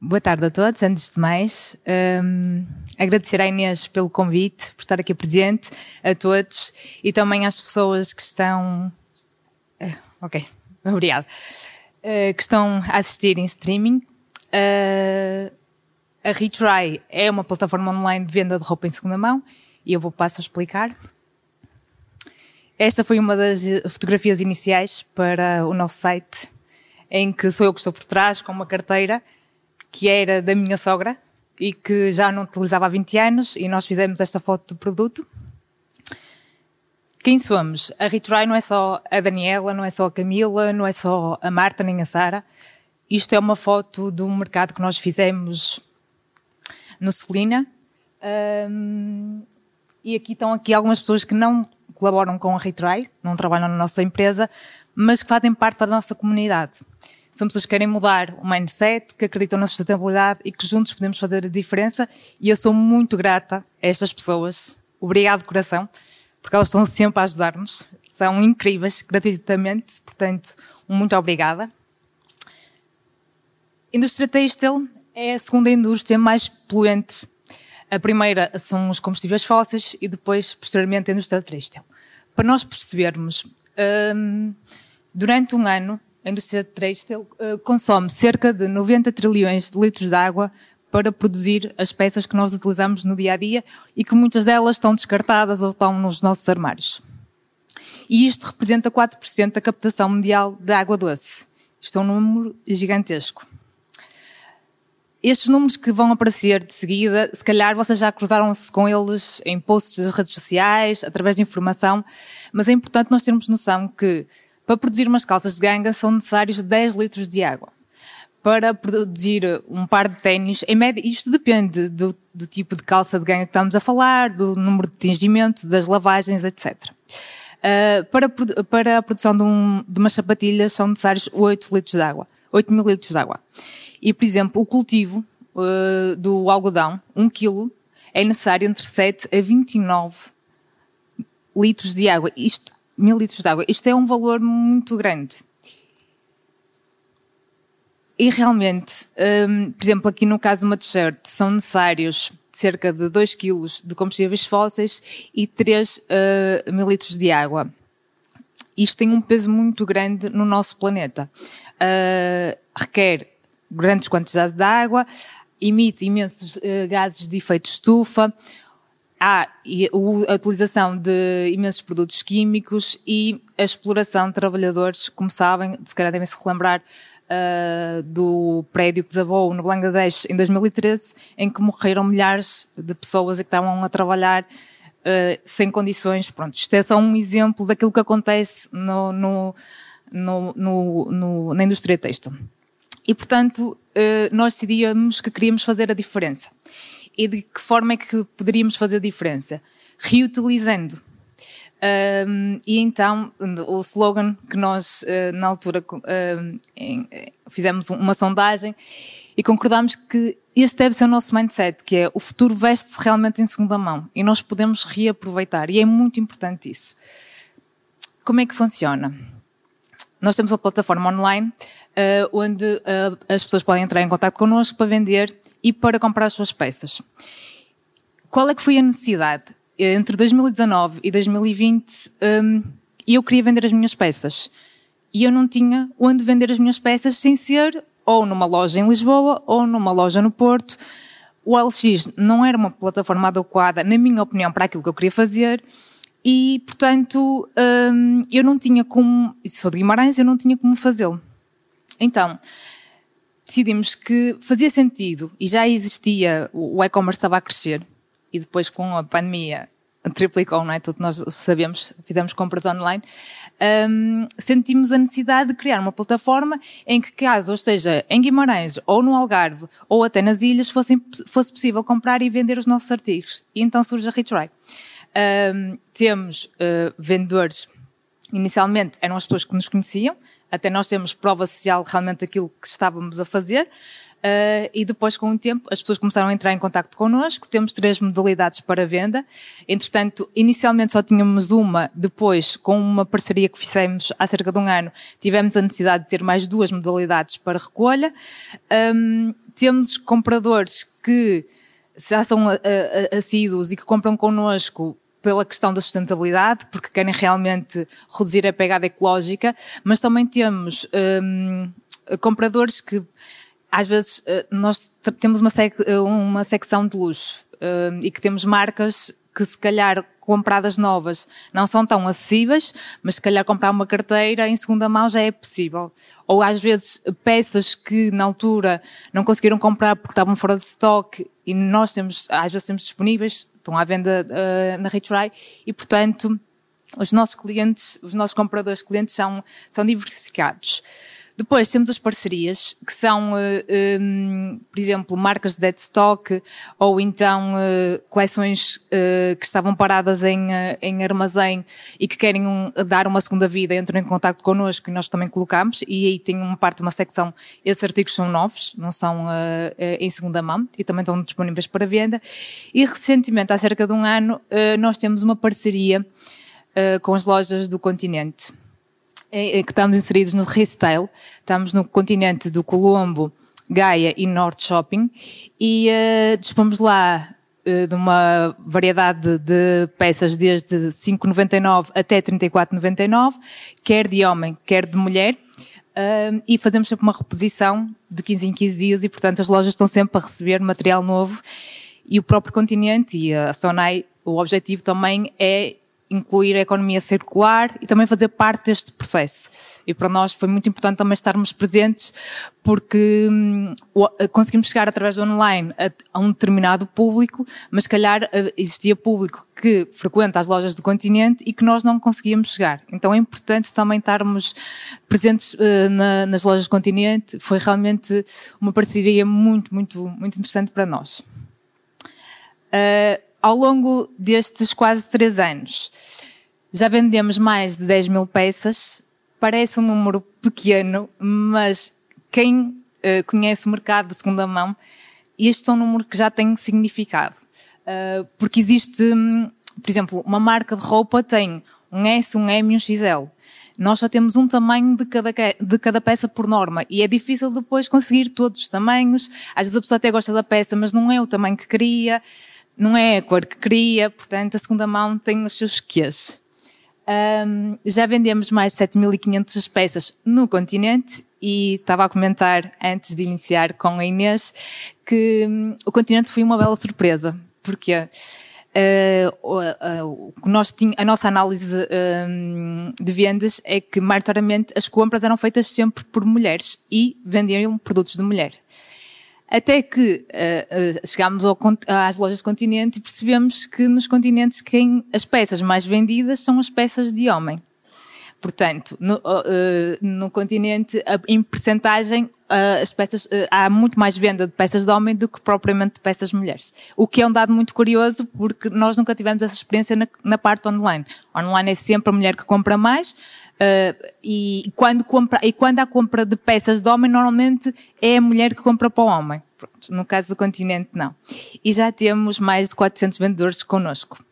Boa tarde a todos. Antes de mais, um, agradecer à Inês pelo convite, por estar aqui presente, a todos e também às pessoas que estão. Uh, ok, obrigado. Uh, que estão a assistir em streaming. Uh, a Retry é uma plataforma online de venda de roupa em segunda mão e eu vou passar a explicar. Esta foi uma das fotografias iniciais para o nosso site, em que sou eu que estou por trás com uma carteira que era da minha sogra e que já não utilizava há 20 anos e nós fizemos esta foto do produto. Quem somos? A Retry não é só a Daniela, não é só a Camila, não é só a Marta nem a Sara. Isto é uma foto de um mercado que nós fizemos no Celina. Um, e aqui estão aqui algumas pessoas que não colaboram com a Retry, não trabalham na nossa empresa, mas que fazem parte da nossa comunidade. São pessoas que querem mudar o mindset, que acreditam na sustentabilidade e que juntos podemos fazer a diferença. E eu sou muito grata a estas pessoas. Obrigado, coração, porque elas estão sempre a ajudar-nos. São incríveis, gratuitamente. Portanto, muito obrigada. Indústria têxtil é a segunda indústria mais poluente. A primeira são os combustíveis fósseis e depois, posteriormente, a indústria têxtil. Para nós percebermos, hum, durante um ano, a indústria têxtil uh, consome cerca de 90 trilhões de litros de água para produzir as peças que nós utilizamos no dia a dia e que muitas delas estão descartadas ou estão nos nossos armários. E isto representa 4% da captação mundial de água doce. Isto é um número gigantesco. Estes números que vão aparecer de seguida, se calhar vocês já cruzaram-se com eles em posts das redes sociais, através de informação, mas é importante nós termos noção que para produzir umas calças de ganga são necessários 10 litros de água. Para produzir um par de ténis, em média, isto depende do, do, tipo de calça de ganga que estamos a falar, do número de tingimento, das lavagens, etc. Uh, ah, para, para a produção de, um, de umas sapatilhas são necessários 8 litros de água, 8 mil litros de água. E, por exemplo, o cultivo uh, do algodão, 1 quilo, é necessário entre 7 a 29 litros de água. Isto mil litros de água. Isto é um valor muito grande. E realmente, um, por exemplo, aqui no caso de uma t-shirt, são necessários cerca de 2 kg de combustíveis fósseis e 3 uh, mil litros de água. Isto tem um peso muito grande no nosso planeta. Uh, requer grandes quantidades de água, emite imensos uh, gases de efeito estufa, há a utilização de imensos produtos químicos e a exploração de trabalhadores, como sabem, se calhar devem se relembrar uh, do prédio que desabou no Bangladesh em 2013, em que morreram milhares de pessoas que estavam a trabalhar uh, sem condições. Pronto, isto é só um exemplo daquilo que acontece no, no, no, na indústria têxtil. E, portanto, uh, nós decidíamos que queríamos fazer a diferença e de que forma é que poderíamos fazer a diferença? Reutilizando. Um, e então, o slogan que nós, uh, na altura, em, fizemos uma sondagem e concordámos que este deve ser o nosso mindset, que é o futuro veste-se realmente em segunda mão e nós podemos reaproveitar. E é muito importante isso. Como é que funciona? Nós temos uma plataforma online uh, onde uh, as pessoas podem entrar em contato connosco para vender e para comprar as suas peças. Qual é que foi a necessidade? Entre 2019 e 2020, um, eu queria vender as minhas peças. E eu não tinha onde vender as minhas peças sem ser ou numa loja em Lisboa ou numa loja no Porto. O LX não era uma plataforma adequada, na minha opinião, para aquilo que eu queria fazer. E, portanto, um, eu não tinha como, sou de Guimarães, eu não tinha como fazê-lo. Então, decidimos que fazia sentido e já existia, o e-commerce estava a crescer e depois com a pandemia triplicou, não é? Tudo nós sabemos, fizemos compras online. Um, sentimos a necessidade de criar uma plataforma em que, caso esteja em Guimarães ou no Algarve ou até nas ilhas, fosse, fosse possível comprar e vender os nossos artigos. E então surge a Retry. Um, temos uh, vendedores, inicialmente eram as pessoas que nos conheciam, até nós temos prova social realmente daquilo que estávamos a fazer. Uh, e depois, com o tempo, as pessoas começaram a entrar em contato connosco. Temos três modalidades para venda. Entretanto, inicialmente só tínhamos uma, depois, com uma parceria que fizemos há cerca de um ano, tivemos a necessidade de ter mais duas modalidades para recolha. Um, temos compradores que já são assíduos e que compram connosco pela questão da sustentabilidade, porque querem realmente reduzir a pegada ecológica, mas também temos um, compradores que às vezes eh, nós temos uma, sec uma secção de luxo um, e que temos marcas que se calhar compradas novas não são tão acessíveis, mas se calhar comprar uma carteira em segunda mão já é possível. Ou às vezes peças que na altura não conseguiram comprar porque estavam fora de stock e nós temos, às vezes temos disponíveis, estão à venda uh, na Retry e, portanto, os nossos clientes, os nossos compradores clientes são, são diversificados. Depois temos as parcerias, que são, uh, eh, um, ehm, por exemplo, marcas de dead stock ou então uh, coleções uh, que estavam paradas em, em armazém e que querem um, dar uma segunda vida, entram em contato connosco e nós também colocamos e aí tem uma parte, uma secção, esses artigos são novos, não são em segunda mão e também estão disponíveis para venda. E recentemente, há cerca de um ano, nós temos uma parceria com as lojas do continente em, que estamos inseridos no Restyle, estamos no continente do Colombo, Gaia e Norte Shopping e uh, dispomos lá uh, de uma variedade de, peças desde 5,99 até 34,99, quer de homem, quer de mulher. Uh, e fazemos sempre uma reposição de 15 em 15 dias e, portanto, as lojas estão sempre a receber material novo e o próprio continente e a Sonai, o objetivo também é incluir a economia circular e também fazer parte deste processo. E para nós foi muito importante também estarmos presentes porque hum, conseguimos chegar através do online a, um determinado público, mas calhar eh, existia público que frequenta as lojas do continente e que nós não conseguíamos chegar. Então é importante também estarmos presentes na, nas lojas do continente. Foi realmente uma parceria muito, muito, muito interessante para nós. Uh, ao longo destes quase três anos, já vendemos mais de 10 mil peças. Parece um número pequeno, mas quem uh, conhece o mercado de segunda mão, este é um número que já tem significado. Uh, porque existe, um, por exemplo, uma marca de roupa tem um S, um M e um XL. Nós só temos um tamanho de cada, de cada peça por norma e é difícil depois conseguir todos os tamanhos. Às vezes a pessoa até gosta da peça, mas não é o tamanho que queria não é a cor que queria, portanto a segunda mão tem os seus quês. Um, já vendemos mais de 7.500 peças no continente e estava a comentar antes de iniciar com a Inês que um, o continente foi uma bela surpresa, porque uh, uh, nós tinha, a nossa análise um, de vendas é que maioritariamente as compras eram feitas sempre por mulheres e vendiam produtos de mulher. Até que uh, uh, chegámos ao, às lojas continente e percebemos que nos continentes quem, as peças mais vendidas são as peças de homem. Portanto, no, uh, no continente, em percentagem, as peças, há muito mais venda de peças de homem do que propriamente de peças de mulheres. O que é um dado muito curioso, porque nós nunca tivemos essa experiência na, na parte online. Online é sempre a mulher que compra mais, Uh, e, quando compra, e quando há compra de peças de homem, normalmente é a mulher que compra para o homem. Pronto, no caso do continente, não. E já temos mais de 400 vendedores connosco.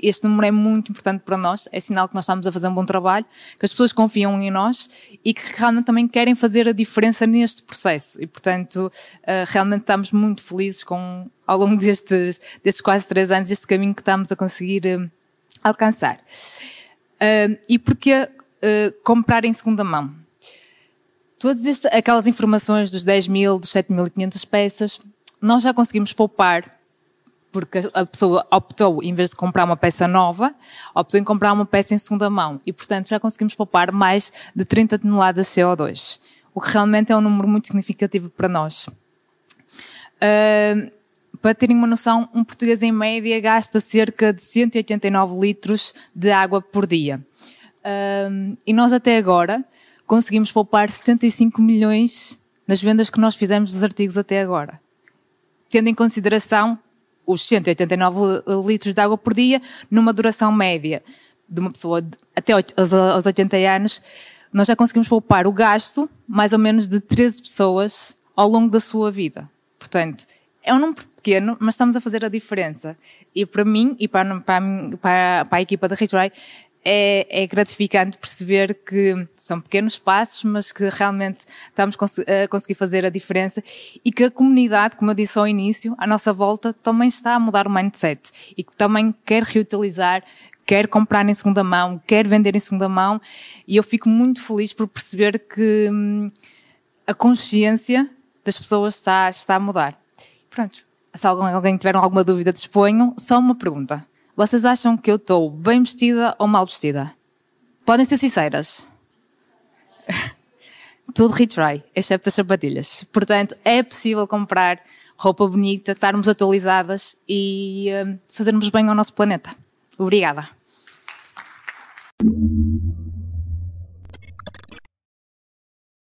Este número é muito importante para nós, é sinal que nós estamos a fazer um bom trabalho, que as pessoas confiam em nós e que realmente também querem fazer a diferença neste processo. E, portanto, uh, realmente estamos muito felizes com, ao longo destes, destes quase três anos, este caminho que estamos a conseguir uh, alcançar. Uh, e porque uh, comprar em segunda mão. Todas aquelas informações dos 10 mil, dos 7.500 peças, nós já conseguimos poupar, porque a pessoa optou, em vez de comprar uma peça nova, optou em comprar uma peça em segunda mão. E, portanto, já conseguimos poupar mais de 30 toneladas de CO2. O que realmente é um número muito significativo para nós. Uh, para terem uma noção, um português em média gasta cerca de 189 litros de água por dia. Um, e nós até agora conseguimos poupar 75 milhões nas vendas que nós fizemos dos artigos até agora. Tendo em consideração os 189 litros de água por dia numa duração média de uma pessoa até aos 80 anos, nós já conseguimos poupar o gasto mais ou menos de 13 pessoas ao longo da sua vida. Portanto, é um número pequeno, mas estamos a fazer a diferença. E para mim e para, para, para, a equipa da Retry, é, é, gratificante perceber que são pequenos passos, mas que realmente estamos a conseguir fazer a diferença e que a comunidade, como eu disse ao início, à nossa volta, também está a mudar o mindset e que também quer reutilizar, quer comprar em segunda mão, quer vender em segunda mão e eu fico muito feliz por perceber que hum, a consciência das pessoas está, está a mudar. Pronto. Se alguém tiver alguma dúvida, disponham. Só uma pergunta. Vocês acham que eu estou bem vestida ou mal vestida? Podem ser sinceras. Tudo retry, exceto as sapatilhas. Portanto, é possível comprar roupa bonita, estarmos atualizadas e uh, fazermos bem ao nosso planeta. Obrigada.